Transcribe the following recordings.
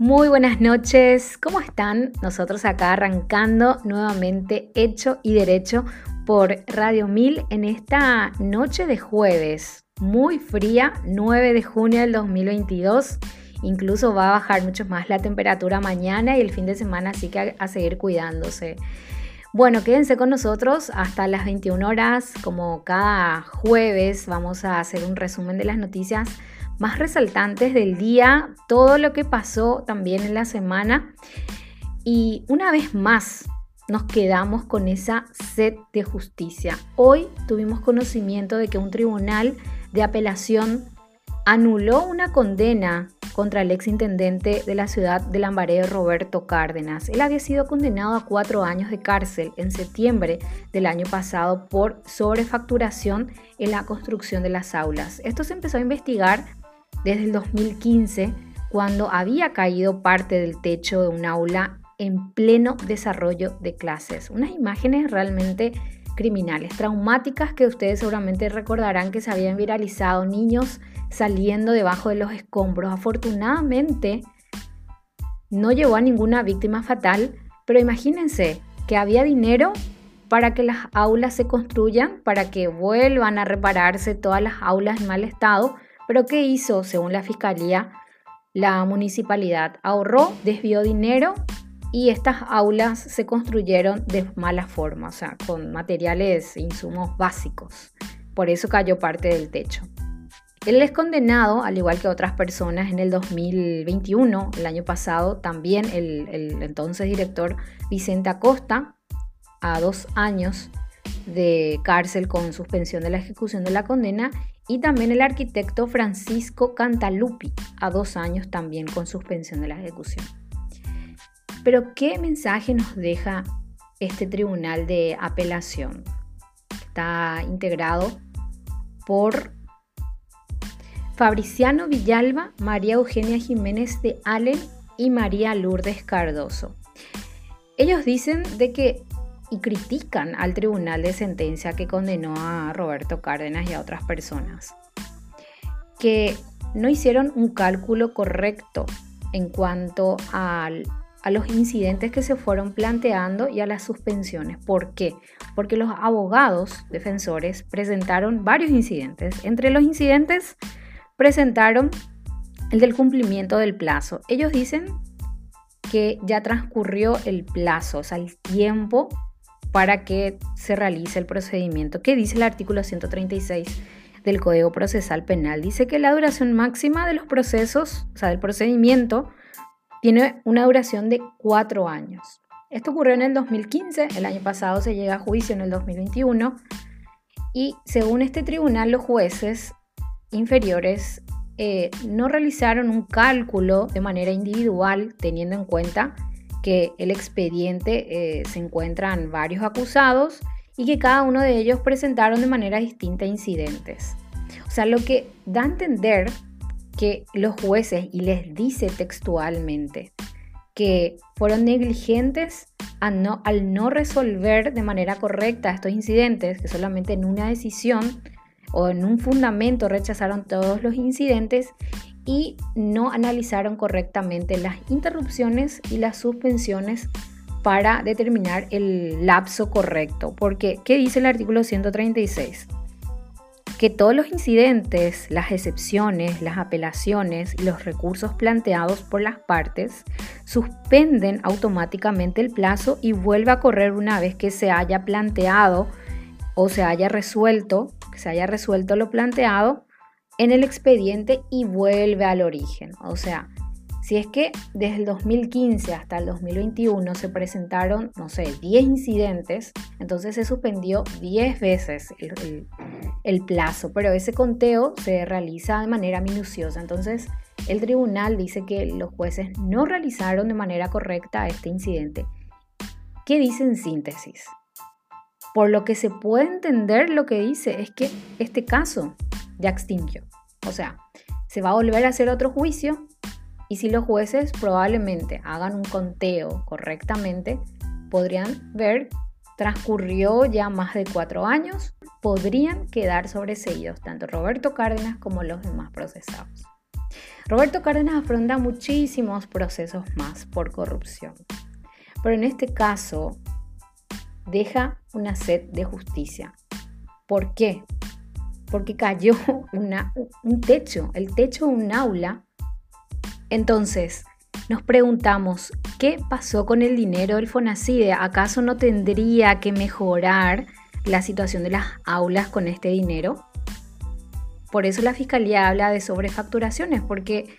Muy buenas noches, ¿cómo están? Nosotros acá arrancando nuevamente Hecho y Derecho por Radio 1000 en esta noche de jueves, muy fría, 9 de junio del 2022. Incluso va a bajar mucho más la temperatura mañana y el fin de semana, así que a, seguir cuidándose. Bueno, quédense con nosotros hasta las 21 horas, como cada jueves vamos a hacer un resumen de las noticias más resaltantes del día, todo lo que pasó también en la semana. Y una vez más nos quedamos con esa sed de justicia. Hoy tuvimos conocimiento de que un tribunal de apelación anuló una condena contra el exintendente de la ciudad de Lambaré, Roberto Cárdenas. Él había sido condenado a cuatro años de cárcel en septiembre del año pasado por sobrefacturación en la construcción de las aulas. Esto se empezó a investigar desde el 2015, cuando había caído parte del techo de un aula en pleno desarrollo de clases. Unas imágenes realmente criminales, traumáticas que ustedes seguramente recordarán que se habían viralizado, niños saliendo debajo de los escombros. Afortunadamente, no llevó a ninguna víctima fatal, pero imagínense que había dinero para que las aulas se construyan, para que vuelvan a repararse todas las aulas en mal estado, pero ¿qué hizo según la fiscalía? La municipalidad ahorró, desvió dinero y estas aulas se construyeron de mala forma, o sea, con materiales insumos básicos. Por eso cayó parte del techo. Él es condenado, al igual que otras personas, en el 2021, el año pasado, también el, el entonces director Vicente Acosta, a dos años de cárcel con suspensión de la ejecución de la condena y también el arquitecto Francisco Cantalupi, a dos años también con suspensión de la ejecución. Pero ¿qué mensaje nos deja este tribunal de apelación? Está integrado por Fabriciano Villalba, María Eugenia Jiménez de Allen y María Lourdes Cardoso. Ellos dicen de que y critican al tribunal de sentencia que condenó a Roberto Cárdenas y a otras personas, que no hicieron un cálculo correcto en cuanto a los incidentes que se fueron planteando y a las suspensiones. ¿Por qué? Porque los abogados defensores presentaron varios incidentes. Entre los incidentes presentaron el del cumplimiento del plazo. Ellos dicen que ya transcurrió el plazo, o sea, el tiempo para que se realice el procedimiento. ¿Qué dice el artículo 136 del Código Procesal Penal? Dice que la duración máxima de los procesos, o sea, del procedimiento, tiene una duración de cuatro años. Esto ocurrió en el 2015, el año pasado se llega a juicio en el 2021 y según este tribunal los jueces inferiores eh, no realizaron un cálculo de manera individual teniendo en cuenta que el expediente eh, se encuentran varios acusados y que cada uno de ellos presentaron de manera distinta incidentes. O sea, lo que da a entender que los jueces, y les dice textualmente, que fueron negligentes al no resolver de manera correcta estos incidentes, que solamente en una decisión o en un fundamento rechazaron todos los incidentes y no analizaron correctamente las interrupciones y las suspensiones para determinar el lapso correcto. Porque, ¿qué dice el artículo 136? Que todos los incidentes, las excepciones, las apelaciones y los recursos planteados por las partes suspenden automáticamente el plazo y vuelve a correr una vez que se haya planteado o se haya resuelto, que se haya resuelto lo planteado en el expediente y vuelve al origen. O sea, si es que desde el 2015 hasta el 2021 se presentaron, no sé, 10 incidentes, entonces se suspendió 10 veces el, plazo, pero ese conteo se realiza de manera minuciosa. Entonces, el tribunal dice que los jueces no realizaron de manera correcta este incidente. ¿Qué dice en síntesis? Por lo que se puede entender, lo que dice es que este caso ya extinguió. O sea, se va a volver a hacer otro juicio y si los jueces probablemente hagan un conteo correctamente, podrían ver, transcurrió ya más de cuatro años, podrían quedar sobreseídos tanto Roberto Cárdenas como los demás procesados. Roberto Cárdenas afronta muchísimos procesos más por corrupción, pero en este caso deja una sed de justicia. ¿Por qué? Porque cayó un techo, el techo de un aula. Entonces, nos preguntamos, ¿qué pasó con el dinero del FONACIDE? ¿Acaso no tendría que mejorar la situación de las aulas con este dinero? Por eso la Fiscalía habla de sobrefacturaciones, porque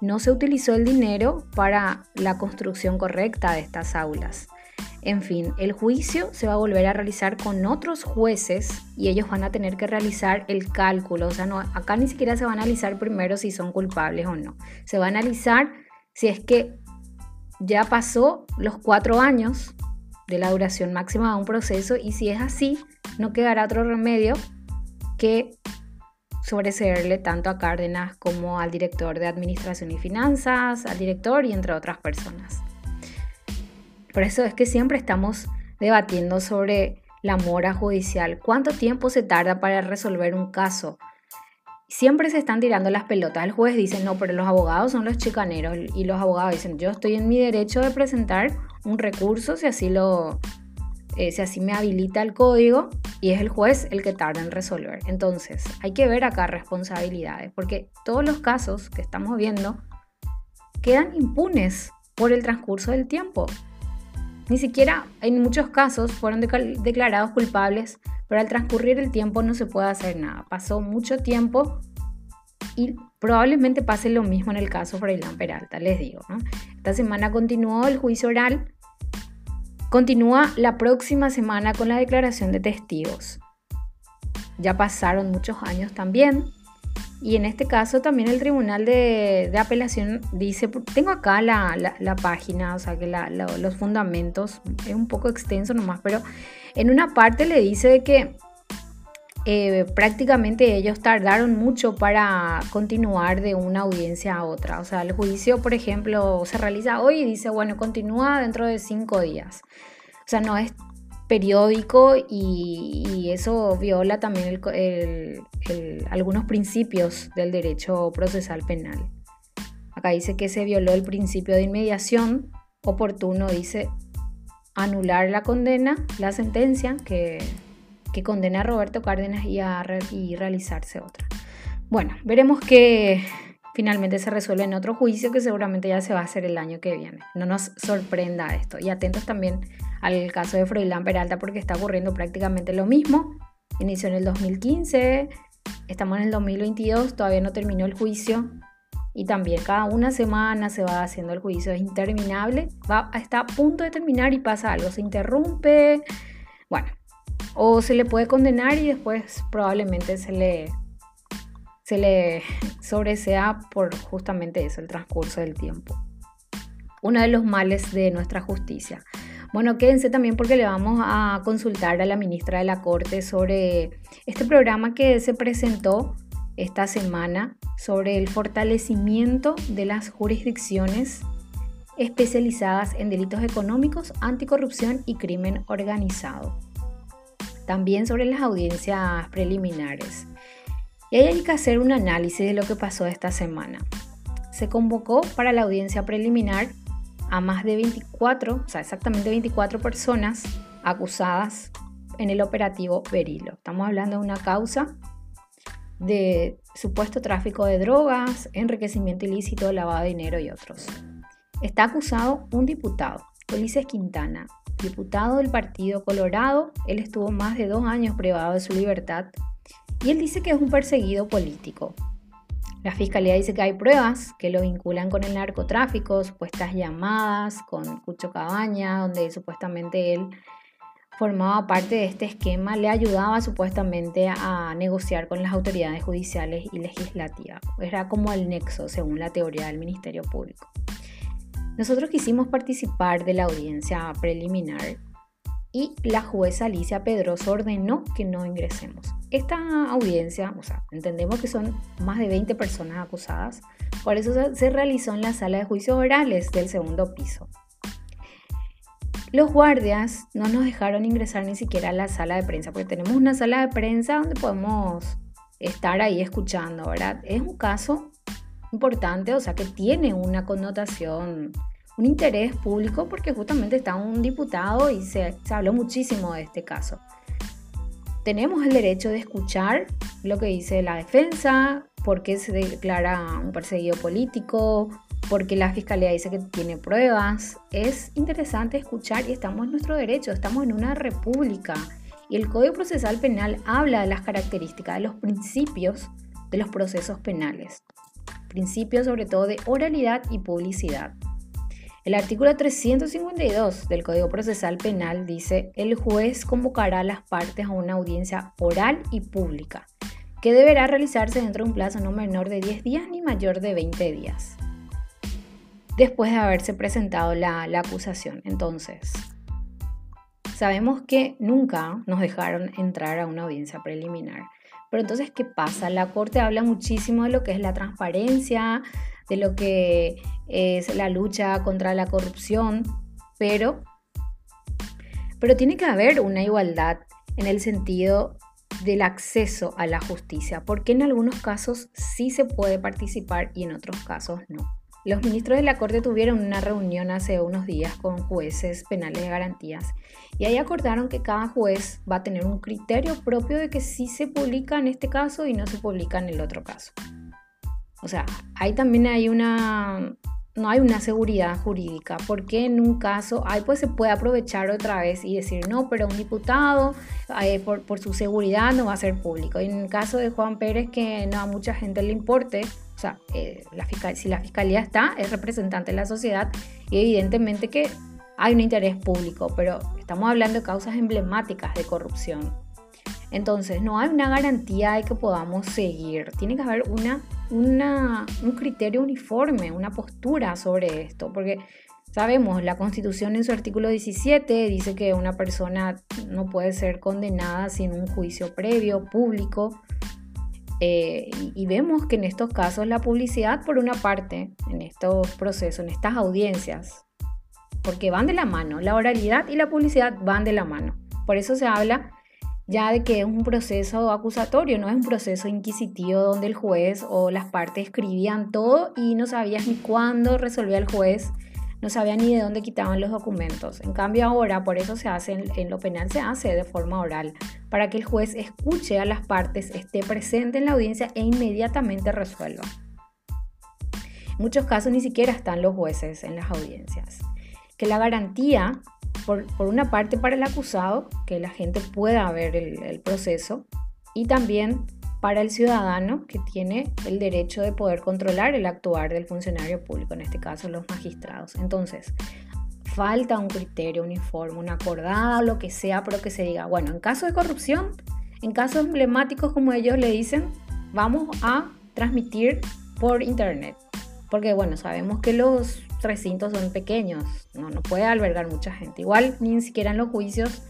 no se utilizó el dinero para la construcción correcta de estas aulas. En fin, el juicio se va a volver a realizar con otros jueces y ellos van a tener que realizar el cálculo. O sea, no, acá ni siquiera se va a analizar primero si son culpables o no. Se va a analizar si es que ya pasó los cuatro años de la duración máxima de un proceso y si es así, no quedará otro remedio que sobreseerle tanto a Cárdenas como al director de Administración y Finanzas, al director y entre otras personas. Por eso es que siempre estamos debatiendo sobre la mora judicial. ¿Cuánto tiempo se tarda para resolver un caso? siempre se están tirando las pelotas. El juez dice, no, pero los abogados son los chicaneros. Y los abogados dicen, yo estoy en mi derecho de presentar un recurso si así, lo, eh, si así me habilita el código. Y es el juez el que tarda en resolver. Entonces, hay que ver acá responsabilidades, porque todos los casos que estamos viendo quedan impunes por el transcurso del tiempo. Ni siquiera en muchos casos fueron declarados culpables pero al transcurrir el tiempo no se puede hacer nada. Pasó mucho tiempo y probablemente pase lo mismo en el caso Freilán Peralta, les digo. Esta semana continuó el juicio oral, continúa la próxima semana con la declaración de testigos. Ya pasaron muchos años también. Y en este caso también el Tribunal de, Apelación dice, tengo acá la, página, o sea que los fundamentos, es un poco extenso nomás, pero en una parte le dice que eh, prácticamente ellos tardaron mucho para continuar de una audiencia a otra. O sea, el juicio, por ejemplo, se realiza hoy y dice, bueno, continúa dentro de cinco días. O sea, no es periódico y, eso viola también algunos principios del derecho procesal penal. Acá dice que se violó el principio de inmediación oportuno, dice anular la condena, la sentencia que, condena a Roberto Cárdenas y, a y realizarse otra. Bueno, veremos que finalmente se resuelve en otro juicio que seguramente ya se va a hacer el año que viene. No nos sorprenda esto. Y atentos también al caso de Froilán Peralta porque está ocurriendo prácticamente lo mismo. Inició en el 2015, estamos en el 2022, todavía no terminó el juicio y también cada una semana se va haciendo el juicio, es interminable, va, está a punto de terminar y pasa algo, se interrumpe, bueno, o se le puede condenar y después probablemente se le, se le sobresea por justamente eso, el transcurso del tiempo. Uno de los males de nuestra justicia. Bueno, quédense también porque le vamos a consultar a la ministra de la Corte sobre este programa que se presentó esta semana sobre el fortalecimiento de las jurisdicciones especializadas en delitos económicos, anticorrupción y crimen organizado. También sobre las audiencias preliminares. Y ahí hay que hacer un análisis de lo que pasó esta semana. Se convocó para la audiencia preliminar a más de 24, o sea, exactamente 24 personas acusadas en el operativo Berilo. Estamos hablando de una causa de supuesto tráfico de drogas, enriquecimiento ilícito, lavado de dinero y otros. Está acusado un diputado, Ulises Quintana, diputado del Partido Colorado. Él estuvo más de dos años privado de su libertad y él dice que es un perseguido político. La fiscalía dice que hay pruebas que lo vinculan con el narcotráfico, supuestas llamadas con Cucho Cabaña, donde supuestamente él formaba parte de este esquema, le ayudaba supuestamente a negociar con las autoridades judiciales y legislativas. Era como el nexo, según la teoría del Ministerio Público. Nosotros quisimos participar de la audiencia preliminar y la jueza Alicia Pedroso ordenó que no ingresemos. Esta audiencia, o sea, entendemos que son más de 20 personas acusadas, por eso se realizó en la sala de juicios orales del segundo piso. Los guardias no nos dejaron ingresar ni siquiera a la sala de prensa, porque tenemos una sala de prensa donde podemos estar ahí escuchando, ¿verdad? Es un caso importante, o sea, que tiene una connotación, un interés público, porque justamente está un diputado y se, se habló muchísimo de este caso. Tenemos el derecho de escuchar lo que dice la defensa, por qué se declara un perseguido político, porque la fiscalía dice que tiene pruebas. Es interesante escuchar y estamos en nuestro derecho, estamos en una república y el Código Procesal Penal habla de las características, de los principios de los procesos penales. Principios sobre todo de oralidad y publicidad. El artículo 352 del Código Procesal Penal dice, el juez convocará a las partes a una audiencia oral y pública, que deberá realizarse dentro de un plazo no menor de 10 días ni mayor de 20 días, después de haberse presentado la, acusación. Entonces, sabemos que nunca nos dejaron entrar a una audiencia preliminar. Pero entonces, ¿qué pasa? La Corte habla muchísimo de lo que es la transparencia, de lo que es la lucha contra la corrupción, pero, pero tiene que haber una igualdad en el sentido del acceso a la justicia, porque en algunos casos sí se puede participar y en otros casos no. Los ministros de la Corte tuvieron una reunión hace unos días con jueces penales de garantías y ahí acordaron que cada juez va a tener un criterio propio de que sí se publica en este caso y no se publica en el otro caso. O sea, ahí también hay una, no hay una seguridad jurídica, porque en un caso, ahí pues se puede aprovechar otra vez y decir, no, pero un diputado eh, por, su seguridad no va a ser público. Y en el caso de Juan Pérez, que no a mucha gente le importe, o sea, eh, si la fiscalía está, es representante de la sociedad y evidentemente que hay un interés público, pero estamos hablando de causas emblemáticas de corrupción. Entonces, no hay una garantía de que podamos seguir. Tiene que haber una, un criterio uniforme, una postura sobre esto, porque sabemos, la Constitución en su artículo 17 dice que una persona no puede ser condenada sin un juicio previo, público, eh, y, vemos que en estos casos la publicidad, por una parte, en estos procesos, en estas audiencias, porque van de la mano, la oralidad y la publicidad van de la mano. Por eso se habla ya de que es un proceso acusatorio, no es un proceso inquisitivo donde el juez o las partes escribían todo y no sabías ni cuándo resolvía el juez no sabía ni de dónde quitaban los documentos. En cambio ahora, por eso se hace, en, lo penal se hace de forma oral, para que el juez escuche a las partes, esté presente en la audiencia e inmediatamente resuelva. En muchos casos ni siquiera están los jueces en las audiencias. Que la garantía, por, una parte para el acusado, que la gente pueda ver el, el proceso, y también para el ciudadano que tiene el derecho de poder controlar el actuar del funcionario público, en este caso los magistrados. Entonces, falta un criterio uniforme, una acordada, lo que sea, pero que se diga, bueno, en caso de corrupción, en casos emblemáticos como ellos le dicen, vamos a transmitir por internet. Porque bueno, sabemos que los recintos son pequeños, no, puede albergar mucha gente. Igual ni siquiera en los juicios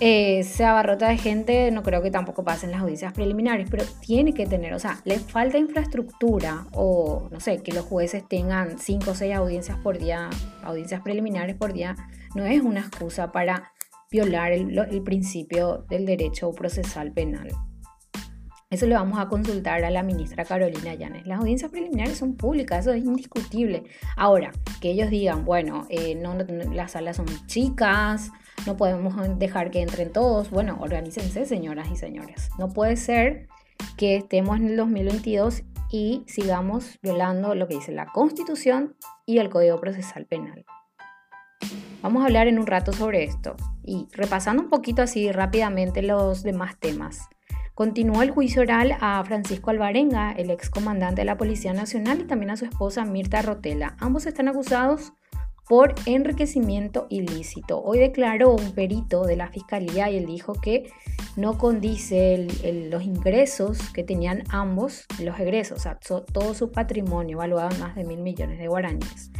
eh, se abarrota de gente, no creo que tampoco pasen las audiencias preliminares, pero tiene que tener, o sea, le falta infraestructura o, no sé, que los jueces tengan 5 o 6 audiencias por día, audiencias preliminares por día, no es una excusa para violar el, el principio del derecho procesal penal. Eso le vamos a consultar a la ministra Carolina Llanes. Las audiencias preliminares son públicas, eso es indiscutible. Ahora, que ellos digan, bueno, eh, las salas son chicas, no podemos dejar que entren todos. Bueno, organícense, señoras y señores. No puede ser que estemos en el 2022 y sigamos violando lo que dice la Constitución y el Código Procesal Penal. Vamos a hablar en un rato sobre esto y repasando un poquito así rápidamente los demás temas. Continuó el juicio oral a Francisco Alvarenga, el ex comandante de la Policía Nacional, y también a su esposa Mirta Rotela. Ambos están acusados por enriquecimiento ilícito. Hoy declaró un perito de la fiscalía y él dijo que no condice los ingresos que tenían ambos, los egresos, o sea, todo su patrimonio valuado en más de mil millones de guaraníes.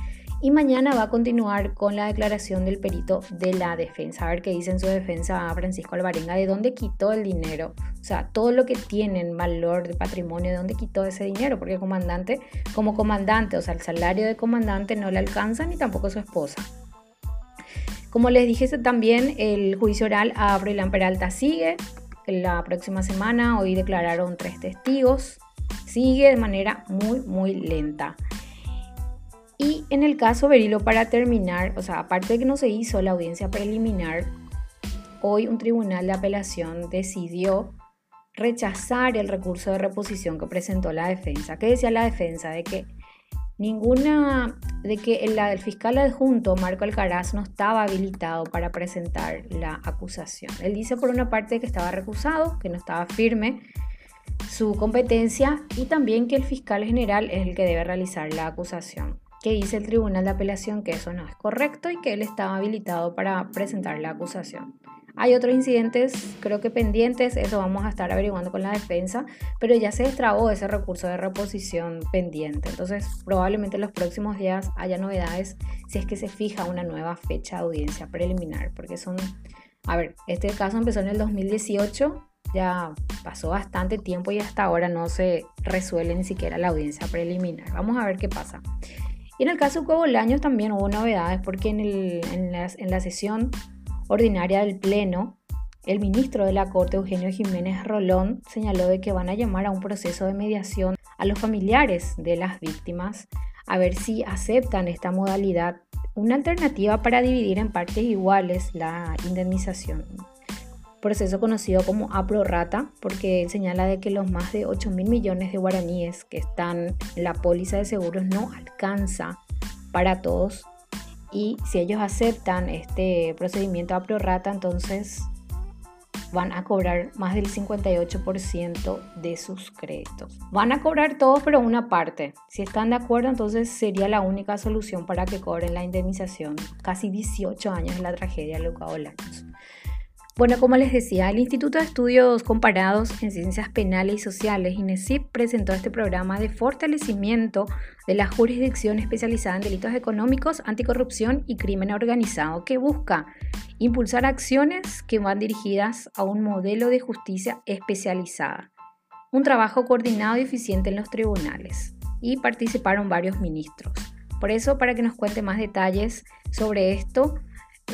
Y mañana va a continuar con la declaración del perito de la defensa. A ver qué dice en su defensa a Francisco Alvarenga, de dónde quitó el dinero. O sea, todo lo que tiene en valor de patrimonio, de dónde quitó ese dinero. Porque el comandante, como comandante, o sea, el salario de comandante no le alcanza ni tampoco su esposa. Como les dije también, el juicio oral a Froilán Peralta sigue. La próxima semana, hoy declararon tres testigos sigue de manera muy, muy lenta. Y en el caso Berilo, para terminar, o sea, aparte de que no se hizo la audiencia preliminar, hoy un tribunal de apelación decidió rechazar el recurso de reposición que presentó la defensa. ¿Qué decía la defensa? De que ninguna, de que el, el fiscal adjunto Marco Alcaraz no estaba habilitado para presentar la acusación. Él dice por una parte que estaba recusado, que no estaba firme su competencia y también que el fiscal general es el que debe realizar la acusación. Que dice el tribunal de apelación que eso no es correcto y que él estaba habilitado para presentar la acusación. Hay otros incidentes, creo que pendientes, eso vamos a estar averiguando con la defensa, pero ya se destrabó ese recurso de reposición pendiente. Entonces, probablemente en los próximos días haya novedades si es que se fija una nueva fecha de audiencia preliminar, porque son, a ver, este caso empezó en el 2018, ya pasó bastante tiempo y hasta ahora no se resuelve ni siquiera la audiencia preliminar. Vamos a ver qué pasa. Y en el caso de Cuevo Bolaños también hubo novedades porque en, la, en la sesión ordinaria del Pleno, el ministro de la Corte, Eugenio Jiménez Rolón, señaló de que van a llamar a un proceso de mediación a los familiares de las víctimas a ver si aceptan esta modalidad, una alternativa para dividir en partes iguales la indemnización. Proceso conocido como APRORATA, porque señala de que los más de 8 mil millones de guaraníes que están en la póliza de seguros no alcanza para todos y si ellos aceptan este procedimiento a prorata, entonces van a cobrar más del 58% de sus créditos. Van a cobrar todos, pero una parte. Si están de acuerdo, entonces sería la única solución para que cobren la indemnización. Casi 18 años de la tragedia de Luca Bolaños. Bueno, como les decía, el Instituto de Estudios Comparados en Ciencias Penales y Sociales, INESIP, presentó este programa de fortalecimiento de la jurisdicción especializada en delitos económicos, anticorrupción y crimen organizado, que busca impulsar acciones que van dirigidas a un modelo de justicia especializada, un trabajo coordinado y eficiente en los tribunales. Y participaron varios ministros. Por eso, para que nos cuente más detalles sobre esto,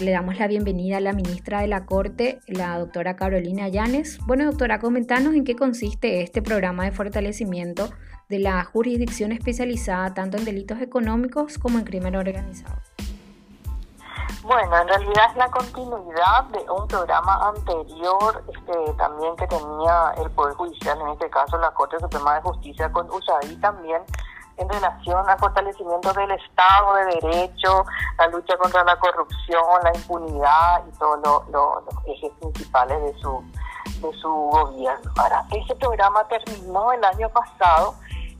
le damos la bienvenida a la ministra de la Corte, la doctora Carolina Llanes. Bueno, doctora, comentanos en qué consiste este programa de fortalecimiento de la jurisdicción especializada tanto en delitos económicos como en crimen organizado. Bueno, en realidad es la continuidad de un programa anterior este, también que tenía el Poder Judicial, en este caso la Corte Suprema de Justicia con USAID también, en relación al fortalecimiento del Estado de Derecho, la lucha contra la corrupción, la impunidad y todos los ejes principales de su, de su gobierno. Ahora, ese programa terminó el año pasado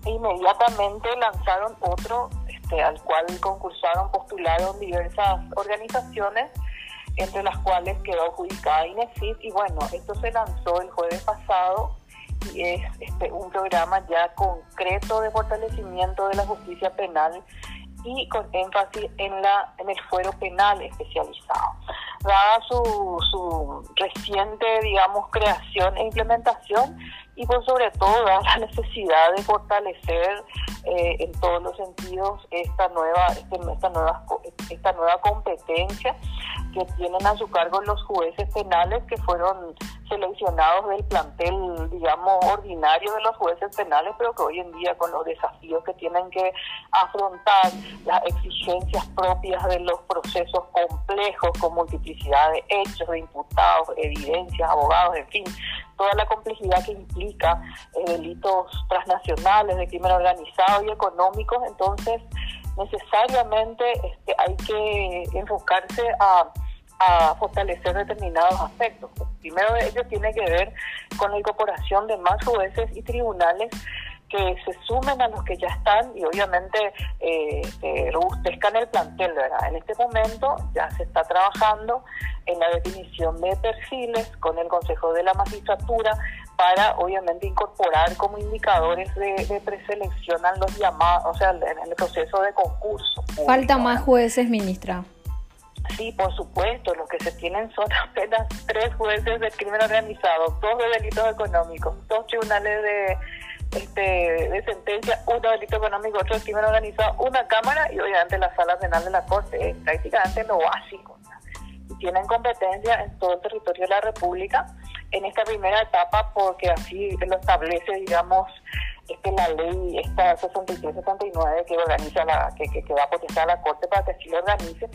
e inmediatamente lanzaron otro este, al cual concursaron, postularon diversas organizaciones entre las cuales quedó adjudicada INEFIT y bueno, esto se lanzó el jueves pasado es este, un programa ya concreto de fortalecimiento de la justicia penal y con énfasis en, la, en el fuero penal especializado. Dada su, su reciente, digamos, creación e implementación y por sobre todo la necesidad de fortalecer eh, en todos los sentidos esta nueva, este, esta, nueva, esta nueva competencia que tienen a su cargo los jueces penales que fueron seleccionados del plantel, digamos, ordinario de los jueces penales, pero que hoy en día con los desafíos que tienen que afrontar, las exigencias propias de los procesos complejos con multiplicidad de hechos, de imputados, evidencias, abogados, en fin, toda la complejidad que implica eh, delitos transnacionales, de crimen organizado y económicos, entonces necesariamente este, hay que enfocarse a a fortalecer determinados aspectos. Primero de ellos tiene que ver con la incorporación de más jueces y tribunales que se sumen a los que ya están y obviamente eh, eh, robustezcan el plantel, ¿verdad? En este momento ya se está trabajando en la definición de perfiles con el Consejo de la Magistratura para obviamente incorporar como indicadores de, preselección a los llamados, o sea, en el proceso de concurso. Falta más jueces, ministra. Sí, por supuesto, lo que se tienen son apenas tres jueces de crimen organizado, dos de delitos económicos, dos tribunales de, este, de sentencia, uno de delito económico, otro de crimen organizado, una cámara y obviamente la sala penal de la Corte, es prácticamente lo básico. Tienen competencia en todo el territorio de la República en esta primera etapa porque así lo establece, digamos, este, la ley esta 6379 que organiza la que, que, va a potestar la Corte para que así lo organice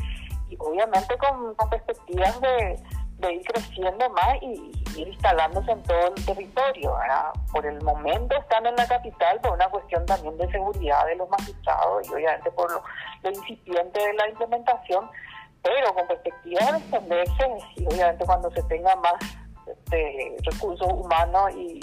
obviamente con, perspectivas de, ir creciendo más y, ir instalándose en todo el territorio. Por el momento están en la capital por una cuestión también de seguridad de los magistrados y obviamente por lo, incipiente de la implementación, pero con perspectivas de extenderse y obviamente cuando se tenga más este, recursos humanos y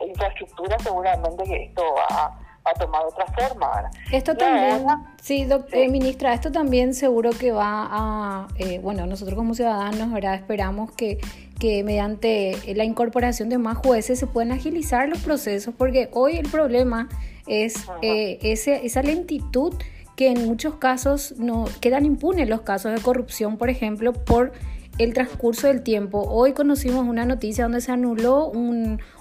infraestructura, seguramente que esto va a tomar otra forma. Esto también, sí, eh, ministra, esto también seguro que va a, eh, bueno, nosotros como ciudadanos, ¿verdad? Esperamos que, que mediante la incorporación de más jueces se puedan agilizar los procesos, porque hoy el problema es eh, ese, esa lentitud que en muchos casos no quedan impunes los casos de corrupción, por ejemplo, por el transcurso del tiempo. Hoy conocimos una noticia donde se anuló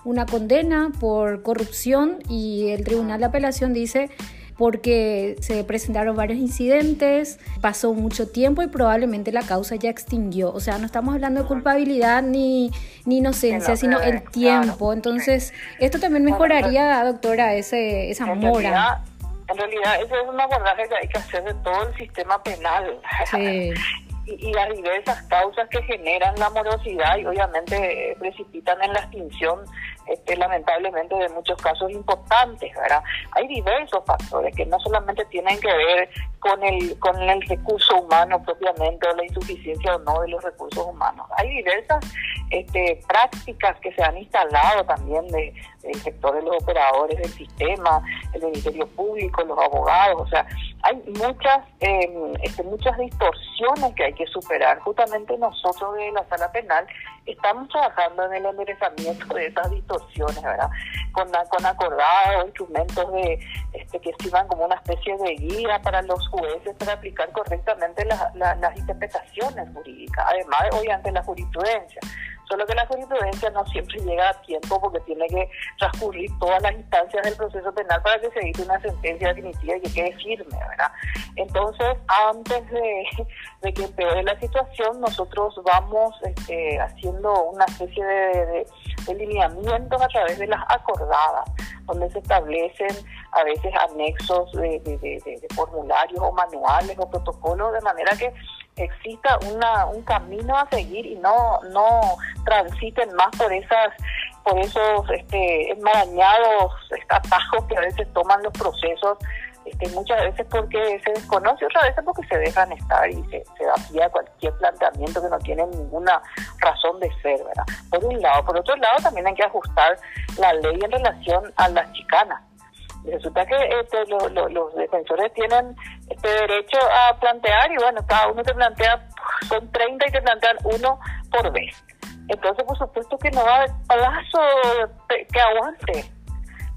una condena por corrupción y el Tribunal de Apelación dice porque se presentaron varios incidentes, pasó mucho tiempo y probablemente la causa ya extinguió. O sea, no estamos hablando de culpabilidad ni, ni inocencia, sino el tiempo. Entonces, esto también mejoraría, doctora, ese, esa mora. en realidad, eso es un abordaje que hay que hacer de todo el sistema penal. Sí. y, las diversas causas que generan la morosidad y obviamente precipitan en la extinción este, lamentablemente de muchos casos importantes, ¿verdad? Hay diversos factores que no solamente tienen que ver con el con el recurso humano propiamente o la insuficiencia o no de los recursos humanos. Hay diversas este, prácticas que se han instalado también de, del sector de los operadores del sistema, el Ministerio Público, los abogados, o sea, hay muchas em, este, muchas distorsiones que hay que superar. Justamente nosotros de la sala penal estamos trabajando en el enderezamiento de esas distorsiones, ¿verdad? Con, con acordados, instrumentos de este, que sirvan como una especie de guía para los jueces para aplicar correctamente las interpretaciones jurídicas, además de, obviamente, la jurisprudencia. Solo que la jurisprudencia no siempre llega a tiempo porque tiene que transcurrir todas las instancias del proceso penal para que se dicte una sentencia definitiva y que quede firme, ¿verdad? Entonces, antes de, que empeore la situación, nosotros vamos este, haciendo una especie de, de, lineamientos a través de las acordadas, donde se establecen a veces anexos de, de formularios o manuales o protocolos, de manera que exista una, un camino a seguir y no, no transiten más por esas por esos este, enmarañados atajos que a veces toman los procesos, este, muchas veces porque se desconoce, otras veces porque se dejan estar y se, se da pie a cualquier planteamiento que no tiene ninguna razón de ser, ¿verdad? Por un lado. Por otro lado, también hay que ajustar la ley en relación a las chicanas resulta que este, los defensores tienen este derecho a plantear y bueno, cada uno te plantea, son 30 y te plantean uno por vez. Entonces, por supuesto que no va a haber plazo que aguante.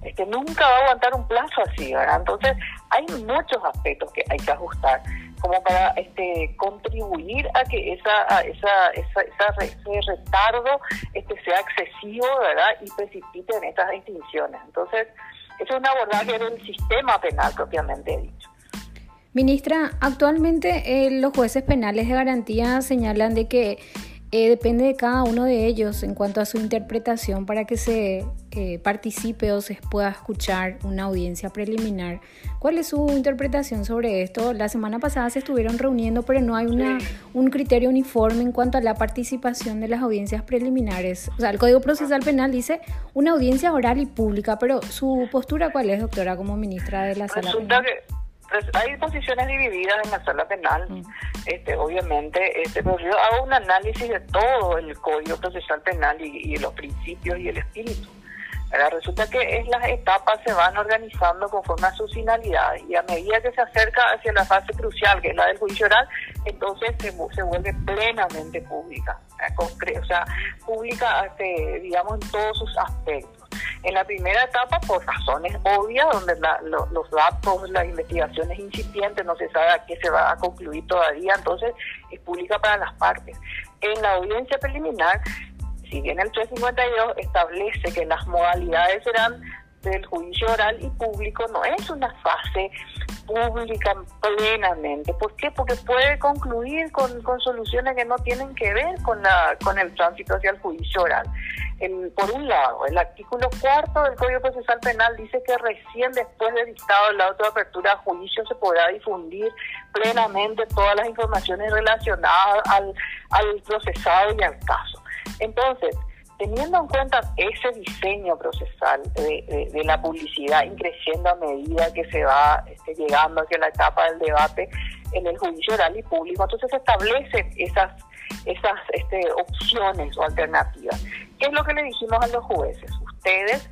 Este, nunca va a aguantar un plazo así, ¿verdad? Entonces, hay muchos aspectos que hay que ajustar como para este contribuir a que esa, esa, esa, ese retardo este sea excesivo, ¿verdad? Y precipite en estas extinciones. Entonces, es un abordaje del sistema penal propiamente dicho. Ministra, actualmente eh, los jueces penales de garantía señalan de que eh, depende de cada uno de ellos en cuanto a su interpretación para que se eh, participe o se pueda escuchar una audiencia preliminar. ¿Cuál es su interpretación sobre esto? La semana pasada se estuvieron reuniendo, pero no hay una, un criterio uniforme en cuanto a la participación de las audiencias preliminares. O sea, el Código Procesal Penal dice una audiencia oral y pública, pero ¿su postura cuál es, doctora, como ministra de la Sala Penal? Pues, hay posiciones divididas en la sala penal, mm. este, obviamente, este, pero yo hago un análisis de todo el código procesal penal y, los principios y el espíritu. Resulta que las etapas se van organizando conforme a sus finalidades y a medida que se acerca hacia la fase crucial, que es la del juicio oral, entonces se, se vuelve plenamente pública, o sea, pública, este, digamos, en todos sus aspectos. En la primera etapa, por razones obvias, donde los datos, las investigaciones incipientes, no se sabe qué se va a concluir todavía, entonces es pública para las partes. En la audiencia preliminar, si bien el 352 establece que las modalidades serán del juicio oral y público, no es una fase pública plenamente. ¿Por qué? Porque puede concluir con, soluciones que no tienen que ver con, el tránsito hacia el juicio oral. por un lado, el artículo cuarto del Código Procesal Penal dice que recién después de dictado el auto de apertura a juicio se podrá difundir plenamente todas las informaciones relacionadas al procesado y al caso. Entonces, teniendo en cuenta ese diseño procesal de, la publicidad increciendo a medida que se va este, llegando hacia la etapa del debate en el juicio oral y público, entonces se establecen esas esas este, opciones o alternativas. ¿Qué es lo que le dijimos a los jueces? Ustedes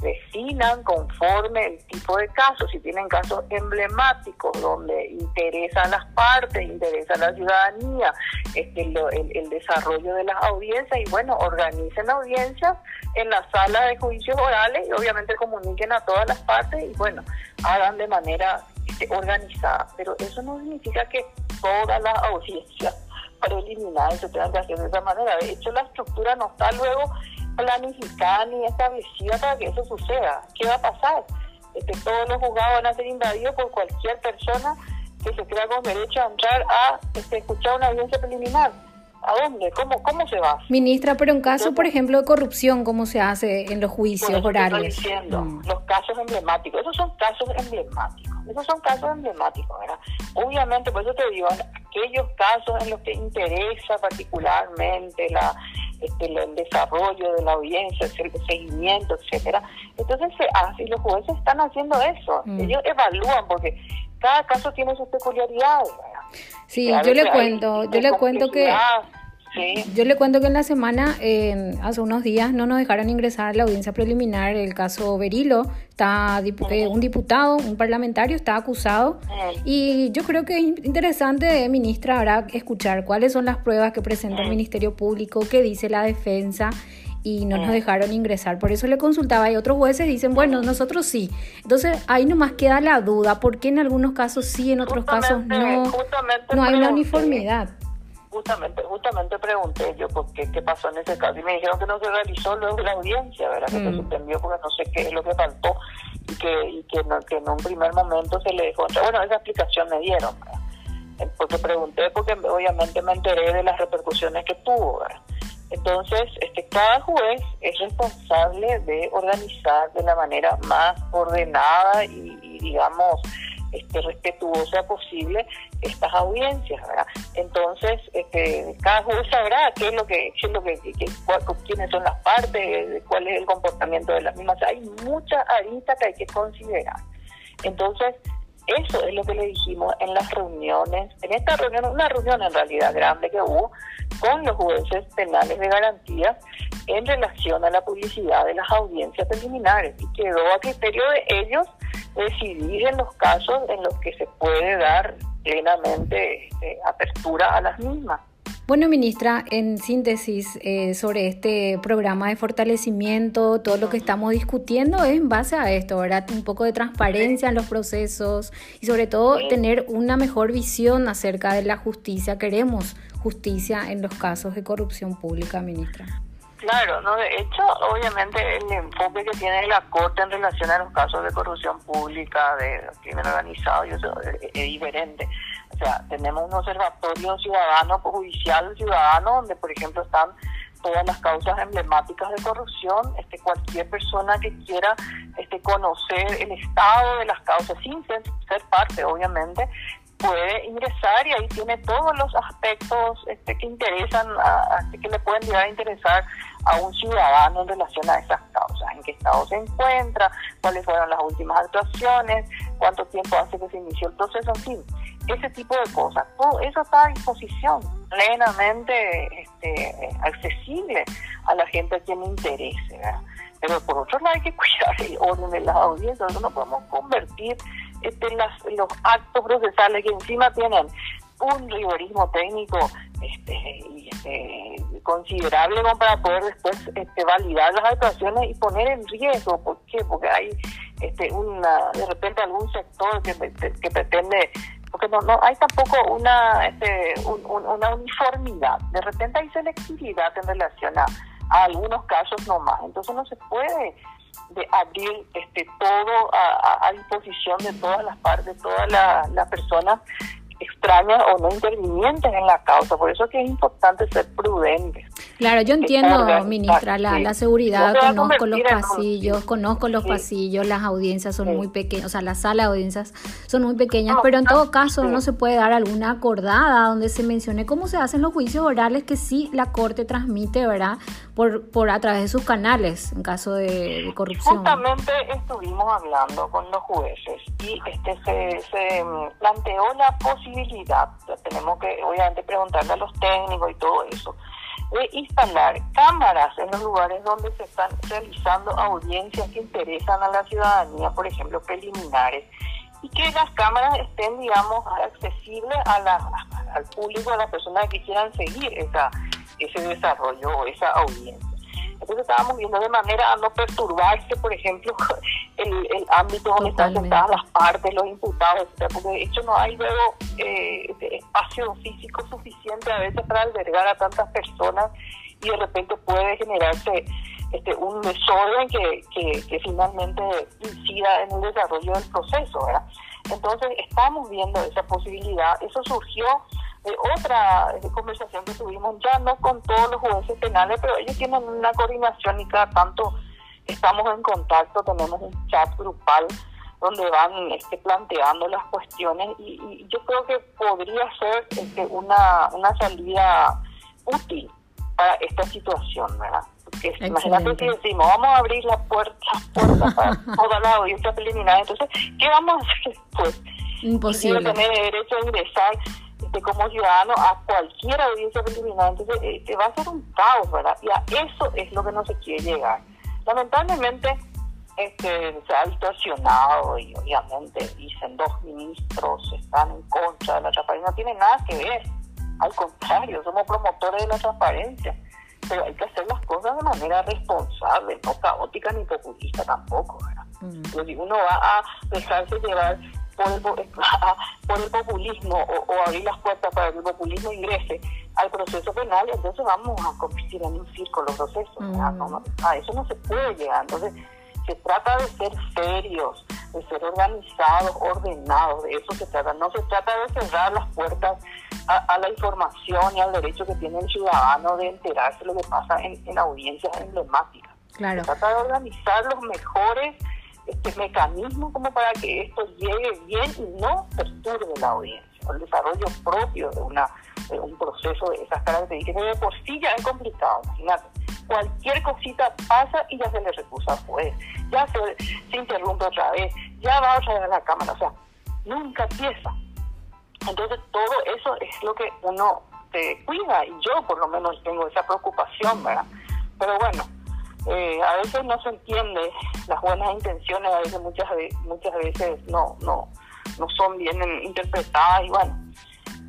definan conforme el tipo de casos, si tienen casos emblemáticos donde interesa a las partes, interesa la ciudadanía, este, el, desarrollo de las audiencias y bueno, organicen audiencias en la sala de juicios orales y obviamente comuniquen a todas las partes y bueno, hagan de manera este, organizada. Pero eso no significa que todas las audiencias preliminares se tengan que hacer de esa manera. De hecho, la estructura no está luego planificada ni establecida para que eso suceda. ¿Qué va a pasar? todos los juzgados van a ser invadidos por cualquier persona que se crea con derecho a entrar a este, escuchar una audiencia preliminar. ¿A dónde? ¿Cómo, ¿Cómo se va? Ministra, pero en caso, por ejemplo, de corrupción, ¿cómo se hace en los juicios horarios? Diciendo, mm. Los casos emblemáticos, esos son casos emblemáticos, esos son casos emblemáticos, ¿verdad? Obviamente, por eso te digo, aquellos casos en los que interesa particularmente la, este, el desarrollo de la audiencia, el seguimiento, etcétera. Entonces se hace y los jueces están haciendo eso. Mm. Ellos evalúan porque cada caso tiene sus peculiaridades. Sí, yo le cuento, yo le cuento que yo le cuento que en la semana, hace unos días, no nos dejaron ingresar a la audiencia preliminar el caso Berilo. Está eh, un diputado, un parlamentario, está acusado. Y yo creo que es interesante, ministra, ahora escuchar cuáles son las pruebas que presenta el Ministerio Público, qué dice la defensa y no nos dejaron ingresar. Por eso le consultaba y otros jueces dicen, bueno, nosotros sí. Entonces ahí nomás queda la duda, ¿por qué en algunos casos sí, en otros casos no? No hay una uniformidad justamente justamente pregunté yo por qué, qué pasó en ese caso y me dijeron que no se realizó luego la audiencia, ¿verdad? Que se mm. suspendió porque no sé qué es lo que faltó y que, y que, que en un primer momento se le dejó. Bueno, esa explicación me dieron, eh, porque pregunté porque obviamente me enteré de las repercusiones que tuvo, ¿verdad? Entonces, este, cada juez es responsable de organizar de la manera más ordenada y digamos, este, respetuosa posible estas audiencias, ¿verdad? Entonces, este, cada juez sabrá qué es lo que, qué es lo que, quiénes son las partes, cuál es el comportamiento de las mismas. Hay muchas aristas que hay que considerar. Entonces, eso es lo que le dijimos en las reuniones, en esta reunión, una reunión en realidad grande que hubo con los jueces penales de garantía en relación a la publicidad de las audiencias preliminares y quedó a criterio de ellos decidir en los casos en los que se puede dar plenamente este, apertura a las mismas. Bueno, ministra, en síntesis eh, sobre este programa de fortalecimiento, todo lo que estamos discutiendo es en base a esto, ¿verdad? Un poco de transparencia en los procesos y sobre todo tener una mejor visión acerca de la justicia. Queremos justicia en los casos de corrupción pública, ministra. Claro, no. De hecho, obviamente el enfoque que tiene la Corte en relación a los casos de corrupción pública, de crimen organizado, es, es diferente. O sea, tenemos un observatorio ciudadano, judicial ciudadano, donde, por ejemplo, están todas las causas emblemáticas de corrupción. Este, cualquier persona que quiera este, conocer el estado de las causas, sin ser, ser parte, obviamente, puede ingresar y ahí tiene todos los aspectos este, que interesan, a, que le pueden llegar a interesar a un ciudadano en relación a esas causas, en qué estado se encuentra, cuáles fueron las últimas actuaciones, cuánto tiempo hace que se inició el proceso, en fin, ese tipo de cosas. Todo eso está a disposición, plenamente este, accesible a la gente a quien le interese. Pero por otro lado hay que cuidar el orden de las audiencias, no podemos convertir este, las, los actos procesales que encima tienen un rigorismo técnico este, este, considerable para poder después este, validar las actuaciones y poner en riesgo. ¿Por qué? Porque hay este, una, de repente algún sector que, que pretende porque no, no hay tampoco una este, una uniformidad. De repente hay selectividad en relación a, a algunos casos nomás. Entonces no se puede de abrir este todo a, disposición de todas las partes, todas las personas extrañas o no intervinientes en la causa. Por eso es que es importante ser prudentes. Claro, yo entiendo, ministra, la, la seguridad, conozco los pasillos, conozco los pasillos, las audiencias son muy pequeñas, o sea, las salas de audiencias son muy pequeñas, pero en todo caso no se puede dar alguna acordada donde se mencione cómo se hacen los juicios orales que sí la Corte transmite, ¿verdad? Por, por a través de sus canales en caso de, corrupción. Justamente estuvimos hablando con los jueces y este se, se planteó la posibilidad, tenemos que obviamente preguntarle a los técnicos y todo eso, de instalar cámaras en los lugares donde se están realizando audiencias que interesan a la ciudadanía, por ejemplo, preliminares, y que las cámaras estén, digamos, accesibles al público, a las personas que quieran seguir ese desarrollo o esa audiencia. Entonces estábamos viendo de manera a no perturbarse, por ejemplo, el, el ámbito donde están sentadas las partes, los imputados, porque de hecho no hay luego eh, espacio físico suficiente a veces para albergar a tantas personas y de repente puede generarse este, un desorden que, que, que finalmente incida en el desarrollo del proceso, ¿verdad? Entonces estamos viendo esa posibilidad, eso surgió de otra conversación que tuvimos, ya no con todos los jueces penales, pero ellos tienen una coordinación y cada tanto estamos en contacto, tenemos un chat grupal donde van este, planteando las cuestiones y, yo creo que podría ser este, una, una salida útil para esta situación, ¿verdad? Porque imagínate que decimos, vamos a abrir las puertas, puertas para toda la audiencia preliminar, entonces, ¿qué vamos a hacer después? Imposible. tener derecho a ingresar este, como ciudadano a cualquier audiencia preliminar, entonces este, va a ser un caos, ¿verdad? Y a eso es lo que no se quiere llegar. Lamentablemente, este, se ha distorsionado y obviamente dicen dos ministros están en contra de la transparencia, no tiene nada que ver, al contrario, somos promotores de la transparencia, pero hay que hacer las cosas de manera responsable, no caótica ni populista tampoco, ¿verdad? si uno va a dejarse llevar por el, por el populismo o, abrir las puertas para que el populismo ingrese al proceso penal, entonces vamos a competir en un círculo proceso. a eso no se puede llegar. Entonces, se trata de ser serios, de ser organizados, ordenados, de eso se trata. No se trata de cerrar las puertas a, la información y al derecho que tiene el ciudadano de enterarse de lo que pasa en, en audiencias emblemáticas. Claro. Se trata de organizar los mejores este mecanismo como para que esto llegue bien y no perturbe la audiencia, el desarrollo propio de una un proceso de esas características. De por sí ya es complicado, imagínate. Cualquier cosita pasa y ya se le recusa pues, ya se, se interrumpe otra vez, ya va otra vez a la cámara, o sea, nunca empieza. Entonces todo eso es lo que uno se cuida y yo por lo menos tengo esa preocupación, ¿verdad? Pero bueno, eh, a veces no se entiende las buenas intenciones, a veces muchas muchas veces no no no son bien interpretadas y bueno,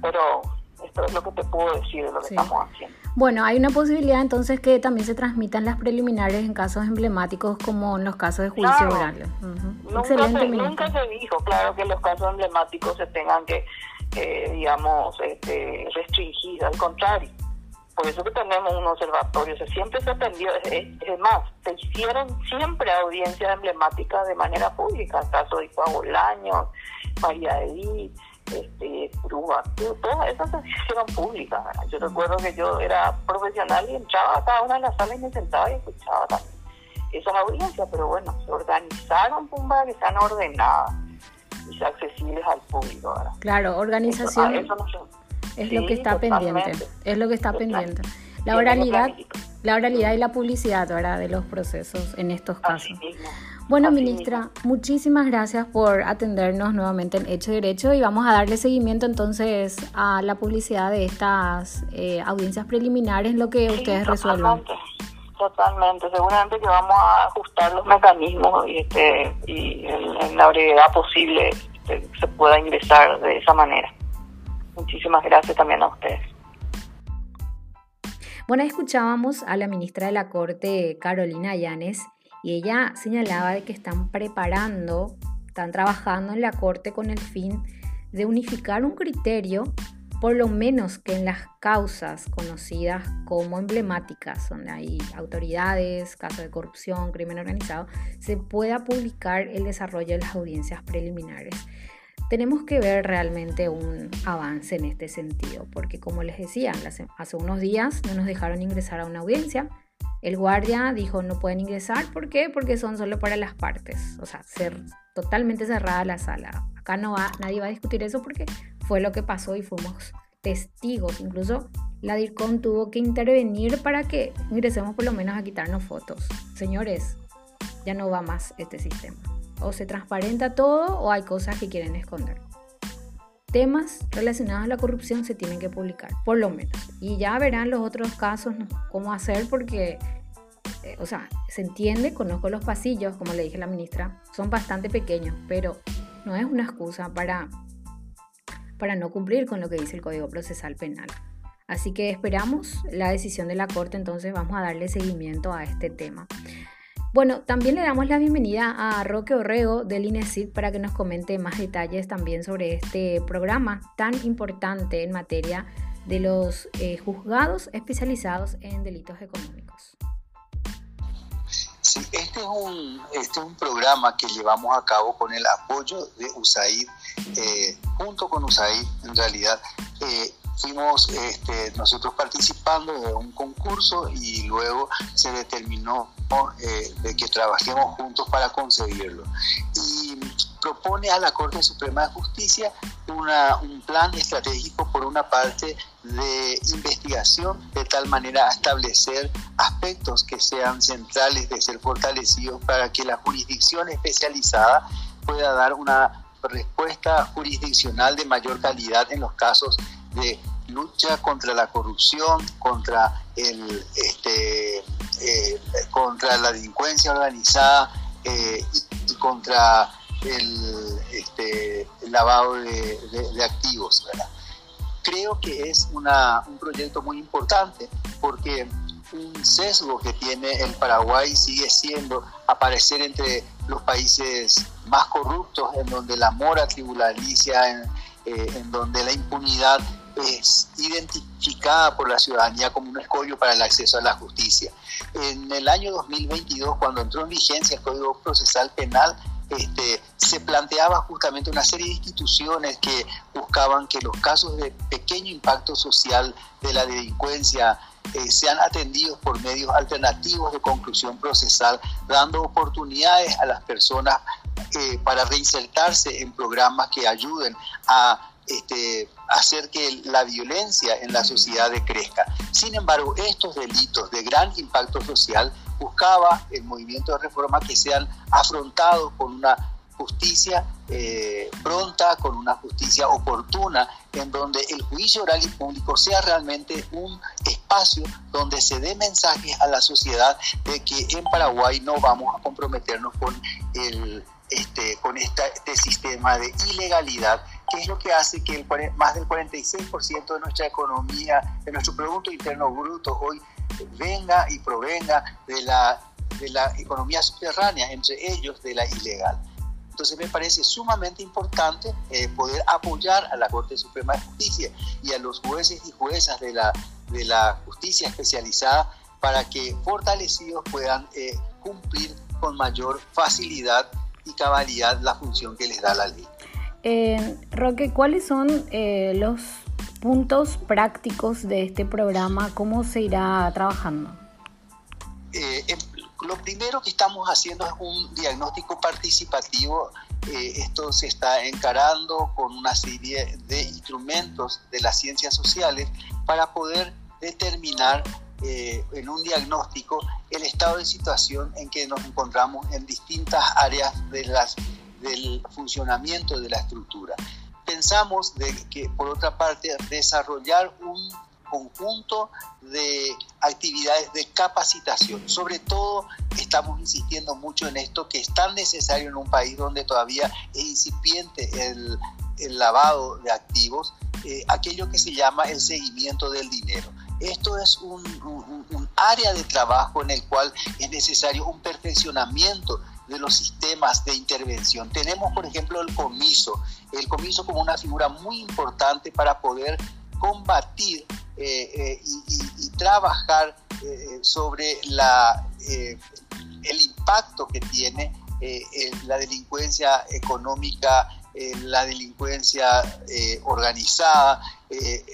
pero esto es lo que te puedo decir de lo que estamos haciendo. Bueno, hay una posibilidad entonces que también se transmitan las preliminares en casos emblemáticos como en los casos de juicio oral. nunca, se, dijo, claro, que los casos emblemáticos se tengan que, digamos, este, restringir, al contrario por eso que tenemos un observatorio, o siempre se atendió, es, más, se hicieron siempre audiencias emblemáticas de manera pública, el caso de Coagolaño, María Edith, este, Bruja, todas esas se hicieron públicas. Yo recuerdo que yo era profesional y entraba a cada una de las salas y me sentaba y escuchaba también esas audiencias, pero bueno, se organizaron para que sean ordenadas y sean accesibles al público. Claro, organización. eso no es lo que está pendiente. Es lo que está pendiente. La oralidad, la oralidad y la publicidad ¿verdad? de los procesos en estos casos. Bueno, ministra, muchísimas gracias por atendernos nuevamente en Hecho Derecho y vamos a darle seguimiento entonces a la publicidad de estas eh, audiencias preliminares, lo que ustedes resuelvan. Totalmente, seguramente que vamos a ajustar los mecanismos y, este, y en, la brevedad posible este, se pueda ingresar de esa manera. Muchísimas gracias también a ustedes. Bueno, escuchábamos a la ministra de la Corte, Carolina Llanes, y ella señalaba de que están preparando, están trabajando en la Corte con el fin de unificar un criterio, por lo menos que en las causas conocidas como emblemáticas, donde hay autoridades, casos de corrupción, crimen organizado, se pueda publicar el desarrollo de las audiencias preliminares. Tenemos que ver realmente un avance en este sentido, porque como les decía, hace unos días no nos dejaron ingresar a una audiencia. El guardia dijo no pueden ingresar, ¿por qué? Porque son solo para las partes, o sea, ser totalmente cerrada la sala. Acá no va, nadie va a discutir eso porque fue lo que pasó y fuimos testigos. Incluso la DIRCON tuvo que intervenir para que ingresemos por lo menos a quitarnos fotos. Señores, ya no va más este sistema o se transparenta todo o hay cosas que quieren esconder. Temas relacionados a la corrupción se tienen que publicar, por lo menos. Y ya verán los otros casos cómo hacer porque, eh, o sea, se entiende, conozco los pasillos, como le dije a la ministra, son bastante pequeños, pero no es una excusa para, para no cumplir con lo que dice el Código Procesal Penal. Así que esperamos la decisión de la Corte, entonces vamos a darle seguimiento a este tema. Bueno, también le damos la bienvenida a Roque Orrego del INESID para que nos comente más detalles también sobre este programa tan importante en materia de los eh, juzgados especializados en delitos económicos. Sí, este es, un, este es un programa que llevamos a cabo con el apoyo de USAID, eh, junto con USAID en realidad. Eh, fuimos este, nosotros participando de un concurso y luego se determinó eh, de que trabajemos juntos para conseguirlo. Y propone a la Corte Suprema de Justicia un plan estratégico por una parte de investigación de tal manera a establecer aspectos que sean centrales de ser fortalecidos para que la jurisdicción especializada pueda dar una respuesta jurisdiccional de mayor calidad en los casos de lucha contra la corrupción, contra el este, eh, contra la delincuencia organizada eh, y, contra el, este, lavado de, activos. Creo que es una, un proyecto muy importante porque un sesgo que tiene el Paraguay sigue siendo aparecer entre los países más corruptos, en donde la mora tributaricia, en, eh, en donde la impunidad es identificada por la ciudadanía como un escollo para el acceso a la justicia. En el año 2022, cuando entró en vigencia el Código Procesal Penal, este, se planteaba justamente una serie de instituciones que buscaban que los casos de pequeño impacto social de la delincuencia eh, sean atendidos por medios alternativos de conclusión procesal, dando oportunidades a las personas eh, para reinsertarse en programas que ayuden a este, hacer que la violencia en la sociedad crezca. Sin embargo, estos delitos de gran impacto social buscaba el movimiento de reforma que sean afrontados con una justicia eh, pronta, con una justicia oportuna, en donde el juicio oral y público sea realmente un espacio donde se dé mensajes a la sociedad de que en Paraguay no vamos a comprometernos con el este, con este sistema de ilegalidad, que es lo que hace que el, más del 46% de nuestra economía, de nuestro Producto Interno Bruto hoy venga y provenga de la, de la economía subterránea, entre ellos de la ilegal. Entonces me parece sumamente importante eh, poder apoyar a la Corte Suprema de Justicia y a los jueces y juezas de la, de la justicia especializada para que fortalecidos puedan eh, cumplir con mayor facilidad y cabalidad la función que les da la ley. Eh, Roque, ¿cuáles son eh, los puntos prácticos de este programa? ¿Cómo se irá trabajando? Eh, em, lo primero que estamos haciendo es un diagnóstico participativo. esto se está encarando con una serie de instrumentos de las ciencias sociales para poder determinar en un diagnóstico el estado de situación en que nos encontramos en distintas áreas de las, del funcionamiento de la estructura. Pensamos de que, por otra parte, desarrollar un conjunto de actividades de capacitación. Sobre todo estamos insistiendo mucho en esto que es tan necesario en un país donde todavía es incipiente el, el lavado de activos, eh, aquello que se llama el seguimiento del dinero. Esto es un, área de trabajo en el cual es necesario un perfeccionamiento de los sistemas de intervención. Tenemos, por ejemplo, el comiso, el comiso como una figura muy importante para poder combatir eh, eh, y, trabajar eh, sobre la, el impacto que tiene la delincuencia económica eh, la delincuencia eh, organizada, eh,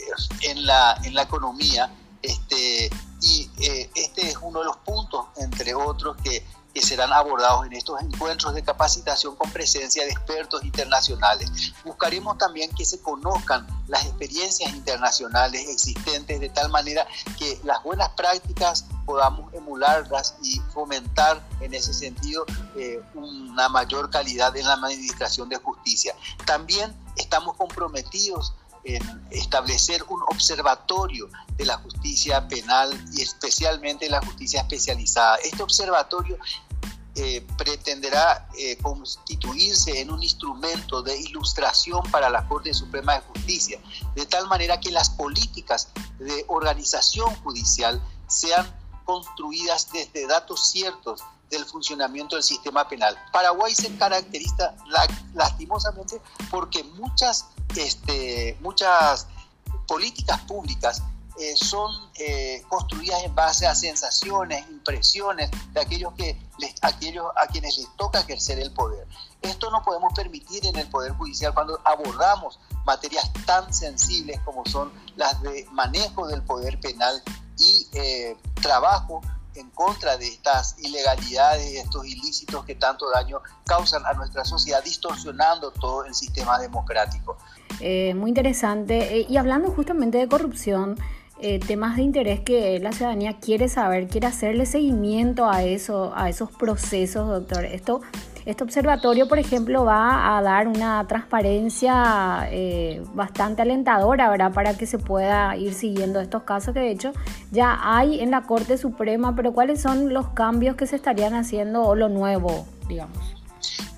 en, la, en la economía. Este, y este es uno de los puntos, entre otros, que que serán abordados en estos encuentros de capacitación con presencia de expertos internacionales. Buscaremos también que se conozcan las experiencias internacionales existentes de tal manera que las buenas prácticas podamos emularlas y fomentar en ese sentido eh, una mayor calidad en la administración de justicia. También estamos comprometidos en establecer un observatorio de la justicia penal y especialmente la justicia especializada. Este observatorio eh, pretenderá eh, constituirse en un instrumento de ilustración para la Corte Suprema de Justicia, de tal manera que las políticas de organización judicial sean construidas desde datos ciertos del funcionamiento del sistema penal. Paraguay se caracteriza lastimosamente porque muchas, este, muchas políticas públicas eh, son eh, construidas en base a sensaciones, impresiones de aquellos, que les, aquellos a quienes les toca ejercer el poder. Esto no podemos permitir en el Poder Judicial cuando abordamos materias tan sensibles como son las de manejo del poder penal y eh, trabajo en contra de estas ilegalidades, estos ilícitos que tanto daño causan a nuestra sociedad, distorsionando todo el sistema democrático. muy interesante. y hablando justamente de corrupción, eh, temas de interés que la ciudadanía quiere saber, quiere hacerle seguimiento a, a esos procesos, doctor. Esto, este observatorio, por ejemplo, va a dar una transparencia eh, bastante alentadora, ¿verdad? Para que se pueda ir siguiendo estos casos que de hecho ya hay en la Corte Suprema, pero ¿cuáles son los cambios que se estarían haciendo o lo nuevo, digamos?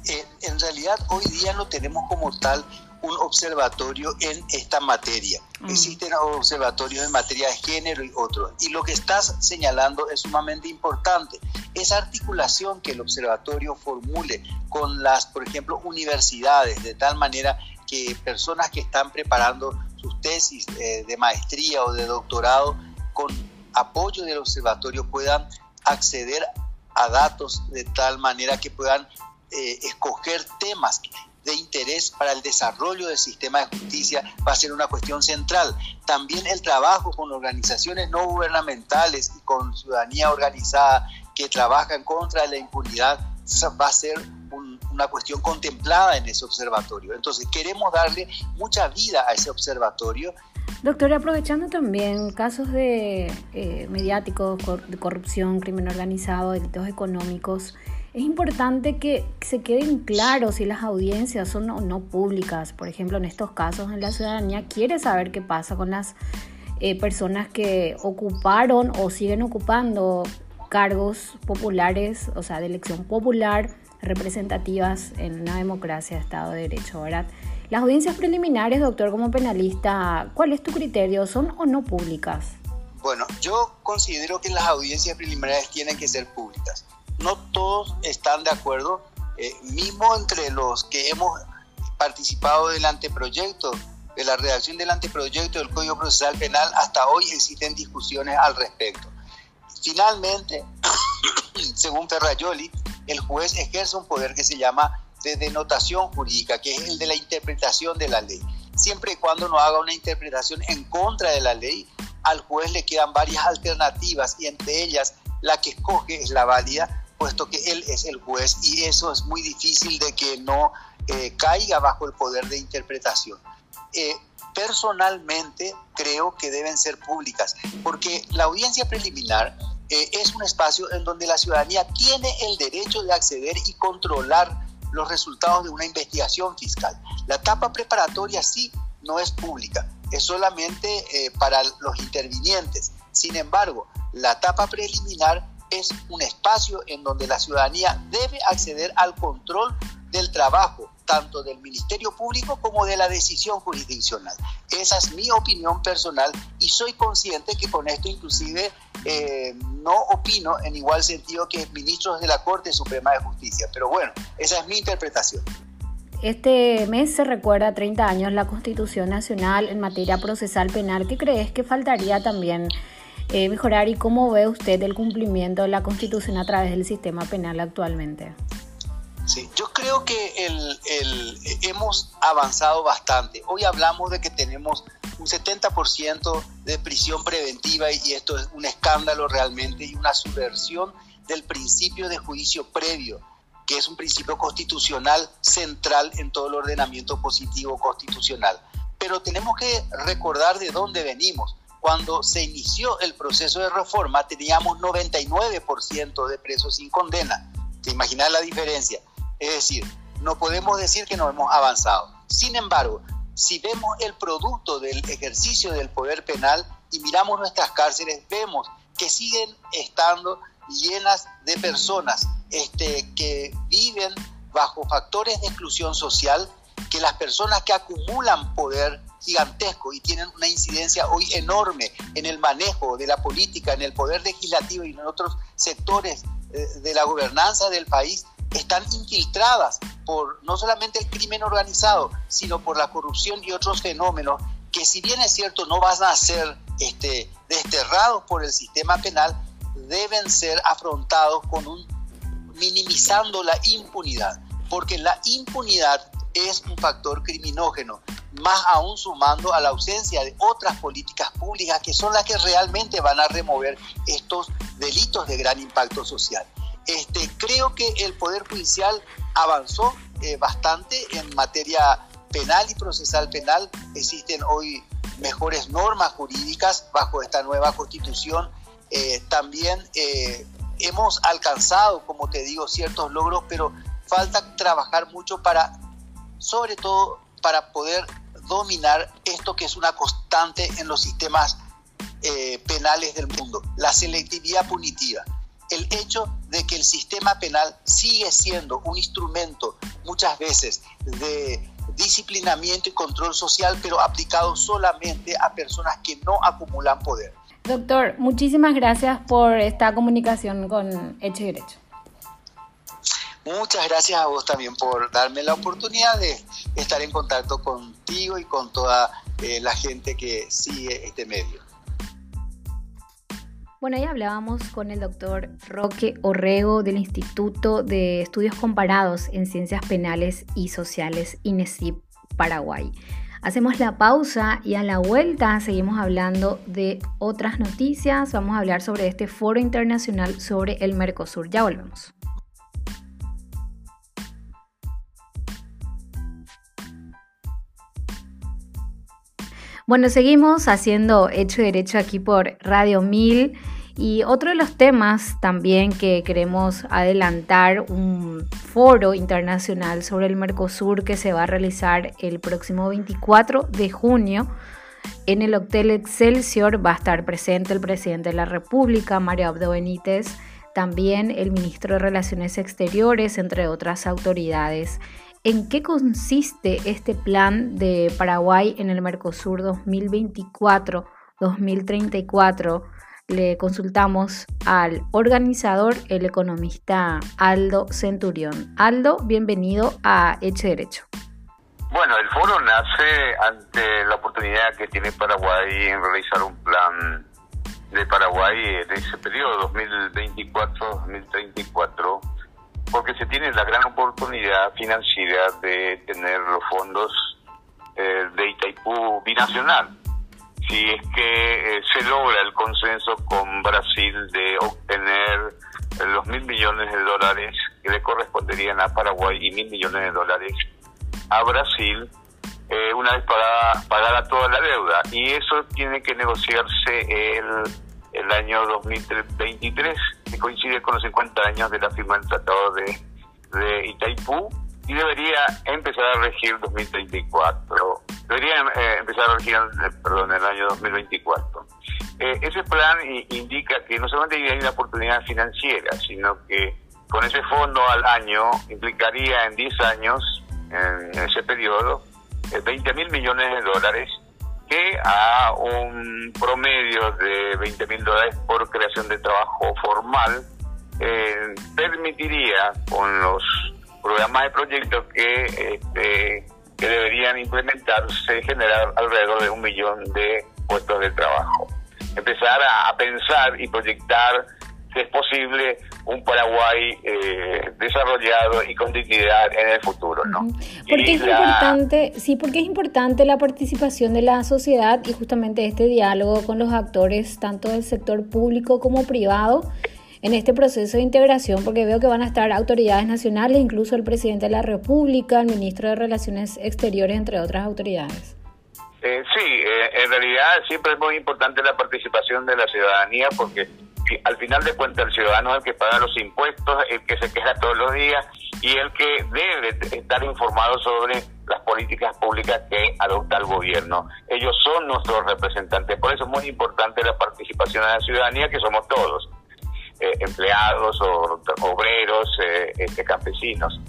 Eh, en realidad hoy día no tenemos como tal un observatorio en esta materia. Mm. Existen observatorios en materia de género y otros. Y lo que estás señalando es sumamente importante. Esa articulación que el observatorio formule con las, por ejemplo, universidades, de tal manera que personas que están preparando sus tesis eh, de maestría o de doctorado con apoyo del observatorio puedan acceder a datos de tal manera que puedan eh, escoger temas de interés para el desarrollo del sistema de justicia va a ser una cuestión central. También el trabajo con organizaciones no gubernamentales y con ciudadanía organizada que trabaja en contra de la impunidad va a ser una cuestión contemplada en ese observatorio. Entonces queremos darle mucha vida a ese observatorio. Doctor, aprovechando también casos de eh, mediáticos, de corrupción, crimen organizado, delitos económicos, es importante que se queden claros si las audiencias son o no públicas. Por ejemplo, en estos casos, en la ciudadanía quiere saber qué pasa con las eh, personas que ocuparon o siguen ocupando cargos populares, o sea, de elección popular, representativas en una democracia de Estado de Derecho, ¿verdad? Las audiencias preliminares, doctor, como penalista, ¿cuál es tu criterio? ¿Son o no públicas? Bueno, yo considero que las audiencias preliminares tienen que ser públicas no todos están de acuerdo, eh, mismo entre los que hemos participado del anteproyecto, de la redacción del anteproyecto del Código Procesal Penal, hasta hoy existen discusiones al respecto. Finalmente, según Ferrayoli, el juez ejerce un poder que se llama de denotación jurídica, que es el de la interpretación de la ley. Siempre y cuando no haga una interpretación en contra de la ley, al juez le quedan varias alternativas y entre ellas la que escoge es la válida puesto que él es el juez y eso es muy difícil de que no eh, caiga bajo el poder de interpretación. Eh, personalmente creo que deben ser públicas, porque la audiencia preliminar eh, es un espacio en donde la ciudadanía tiene el derecho de acceder y controlar los resultados de una investigación fiscal. La etapa preparatoria sí no es pública, es solamente para los intervinientes. Sin embargo, la etapa preliminar es un espacio en donde la ciudadanía debe acceder al control del trabajo, tanto del Ministerio Público como de la decisión jurisdiccional. Esa es mi opinión personal y soy consciente que con esto inclusive eh, no opino en igual sentido que ministros de la Corte Suprema de Justicia. Pero bueno, esa es mi interpretación. Este mes se recuerda 30 años la Constitución Nacional en materia procesal penal. ¿Qué crees que faltaría también eh, mejorar y cómo ve usted el cumplimiento de la Constitución a través del sistema penal actualmente? Sí, yo creo que el, hemos avanzado bastante. Hoy hablamos de que tenemos un 70% de prisión preventiva y esto es un escándalo realmente y una subversión del principio de juicio previo, que es un principio constitucional central en todo el ordenamiento positivo constitucional. Pero tenemos que recordar de dónde venimos. Cuando se inició el proceso de reforma teníamos 99% de presos sin condena. ¿Te imaginas la diferencia? Es decir, no podemos decir que no hemos avanzado. Sin embargo, si vemos el producto del ejercicio del poder penal y miramos nuestras cárceles, vemos que siguen estando llenas de personas este, que viven bajo factores de exclusión social, que las personas que acumulan poder gigantesco y tienen una incidencia hoy enorme en el manejo de la política, en el poder legislativo y en otros sectores eh, de la gobernanza del país, están infiltradas por no solamente el crimen organizado, sino por la corrupción y otros fenómenos que si bien es cierto no van a ser este, desterrados por el sistema penal, deben ser afrontados con minimizando la impunidad, porque la impunidad es un factor criminógeno, más aún sumando a la ausencia de otras políticas públicas que son las que realmente van a remover estos delitos de gran impacto social. Este, creo que el Poder Judicial avanzó eh, bastante en materia penal y procesal penal. Existen hoy mejores normas jurídicas bajo esta nueva constitución. Eh, también eh, hemos alcanzado, como te digo, ciertos logros, pero falta trabajar mucho para, sobre todo, para poder dominar esto que es una constante en los sistemas penales del mundo, la selectividad punitiva el hecho de que el sistema penal sigue siendo un instrumento muchas veces de disciplinamiento y control social, pero aplicado solamente a personas que no acumulan poder. Doctor, muchísimas gracias por esta comunicación con Hecho y Derecho. Muchas gracias a vos también por darme la oportunidad de estar en contacto contigo y con toda eh, la gente que sigue este medio. Bueno, ahí hablábamos con el doctor Roque Orrego del Instituto de Estudios Comparados en Ciencias Penales y Sociales INESIP Paraguay. Hacemos la pausa y a la vuelta seguimos hablando de otras noticias. Vamos a hablar sobre este foro internacional sobre el Mercosur. Ya volvemos. Bueno, seguimos haciendo Hecho Derecho aquí por Radio 1000 y otro de los temas también que queremos adelantar, un foro internacional sobre el Mercosur que se va a realizar el próximo 24 de junio. En el Hotel Excelsior va a estar presente el presidente de la República, Mario Abdo Benítez, también el ministro de Relaciones Exteriores, entre otras autoridades. ¿En qué consiste este plan de Paraguay en el Mercosur 2024-2034? Le consultamos al organizador, el economista Aldo Centurión. Aldo, bienvenido a Hecho Derecho. Bueno, el foro nace ante la oportunidad que tiene Paraguay en realizar un plan de Paraguay en ese periodo 2024-2034 porque se tiene la gran oportunidad financiera de tener los fondos eh, de Itaipú binacional. Si es que eh, se logra el consenso con Brasil de obtener los mil millones de dólares que le corresponderían a Paraguay y mil millones de dólares a Brasil, eh, una vez pagada, pagada toda la deuda. Y eso tiene que negociarse el el año 2023, que coincide con los 50 años de la firma del Tratado de, de Itaipú y debería empezar a regir 2034. Debería eh, empezar a regir, eh, perdón, el año 2024. Eh, ese plan indica que no solamente hay una oportunidad financiera, sino que con ese fondo al año implicaría en 10 años, en ese periodo, 20 mil millones de dólares que a un promedio de 20 mil dólares por creación de trabajo formal eh, permitiría con los programas de proyectos que, este, que deberían implementarse generar alrededor de un millón de puestos de trabajo. Empezar a, pensar y proyectar que es posible un Paraguay eh, desarrollado y con dignidad en el futuro, ¿no? Porque es importante, sí, porque es importante la participación de la sociedad y justamente este diálogo con los actores, tanto del sector público como privado, en este proceso de integración, porque veo que van a estar autoridades nacionales, incluso el presidente de la República, el ministro de Relaciones Exteriores, entre otras autoridades. Eh, sí, eh, en realidad siempre es muy importante la participación de la ciudadanía porque al final de cuentas el ciudadano es el que paga los impuestos, el que se queja todos los días y el que debe estar informado sobre las políticas públicas que adopta el gobierno. Ellos son nuestros representantes, por eso es muy importante la participación de la ciudadanía, que somos todos, eh, empleados o obreros, este, campesinos,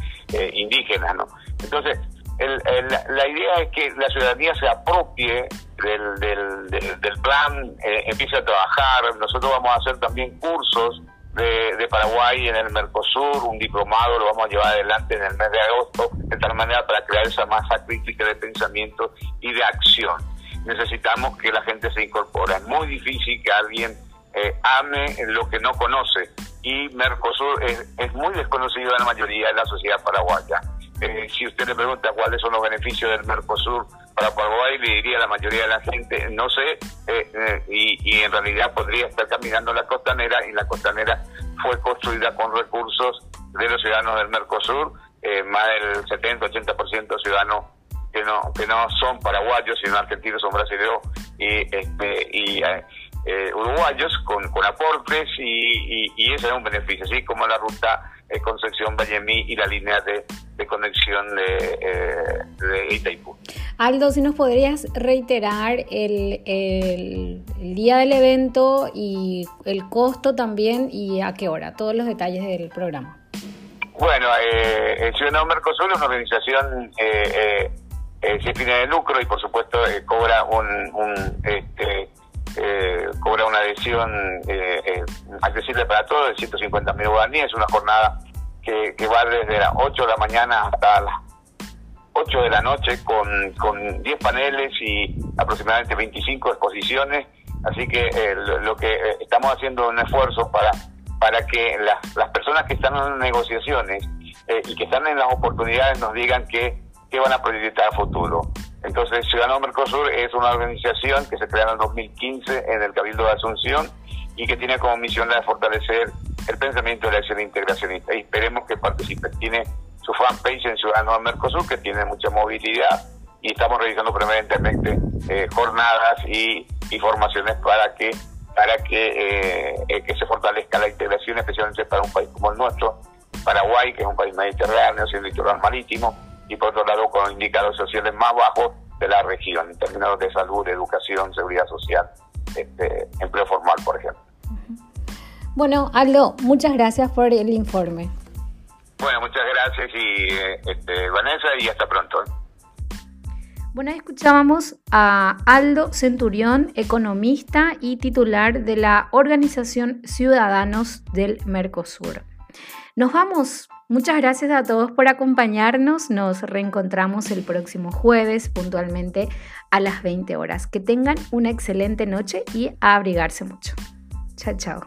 indígenas, ¿no? Entonces, la idea es que la ciudadanía se apropie del, del, plan, eh, empiece a trabajar. Nosotros vamos a hacer también cursos de, de, Paraguay en el Mercosur, un diplomado lo vamos a llevar adelante en el mes de agosto, de tal manera para crear esa masa crítica de pensamiento y de acción. Necesitamos que la gente se incorpore. Es muy difícil que alguien eh, ame lo que no conoce y Mercosur es, muy desconocido en la mayoría de la sociedad paraguaya. Eh, si usted le pregunta cuáles son los beneficios del Mercosur para Paraguay, le diría a la mayoría de la gente, no sé, eh, eh, y, y, en realidad podría estar caminando la costanera, y la costanera fue construida con recursos de los ciudadanos del Mercosur, más del 70-80% ciudadanos que no que no son paraguayos, sino argentinos, son brasileños y, este, y uruguayos con, con aportes, y, y, y ese es un beneficio, así como la ruta Concepción Vallemí y la línea de de conexión de, eh, de, Itaipú. Aldo, si nos podrías reiterar el, el, día del evento y el costo también y a qué hora, todos los detalles del programa. Bueno, eh, Ciudadano Mercosur es una organización eh, eh, sin fines de lucro y por supuesto eh, cobra un, un este, cobra una adhesión accesible para todos de 150 mil guaraníes, una jornada que, va desde las 8 de la mañana hasta las 8 de la noche con, con 10 paneles y aproximadamente 25 exposiciones. Así que eh, lo, que eh, estamos haciendo un esfuerzo para, para que las, las personas que están en negociaciones eh, y que están en las oportunidades nos digan qué, qué van a proyectar a futuro. Entonces, Ciudadano Mercosur es una organización que se creó en el 2015 en el Cabildo de Asunción y que tiene como misión la de fortalecer el pensamiento de la acción integracionista y esperemos que participe. Tiene su fanpage en Ciudadanos Mercosur que tiene mucha movilidad y estamos realizando permanentemente eh, jornadas y, formaciones para que para que, eh, eh, que se fortalezca la integración, especialmente para un país como el nuestro, Paraguay, que es un país mediterráneo, sin litoral marítimo, y por otro lado con indicadores sociales más bajos de la región, en términos de salud, educación, seguridad social, este, empleo formal, por ejemplo. Bueno, Aldo, muchas gracias por el informe. Bueno, muchas gracias y este, Vanessa y hasta pronto. Bueno, escuchábamos a Aldo Centurión, economista y titular de la Organización Ciudadanos del Mercosur. Nos vamos. Muchas gracias a todos por acompañarnos. Nos reencontramos el próximo jueves puntualmente a las 20 horas. Que tengan una excelente noche y a abrigarse mucho. Chao, chao.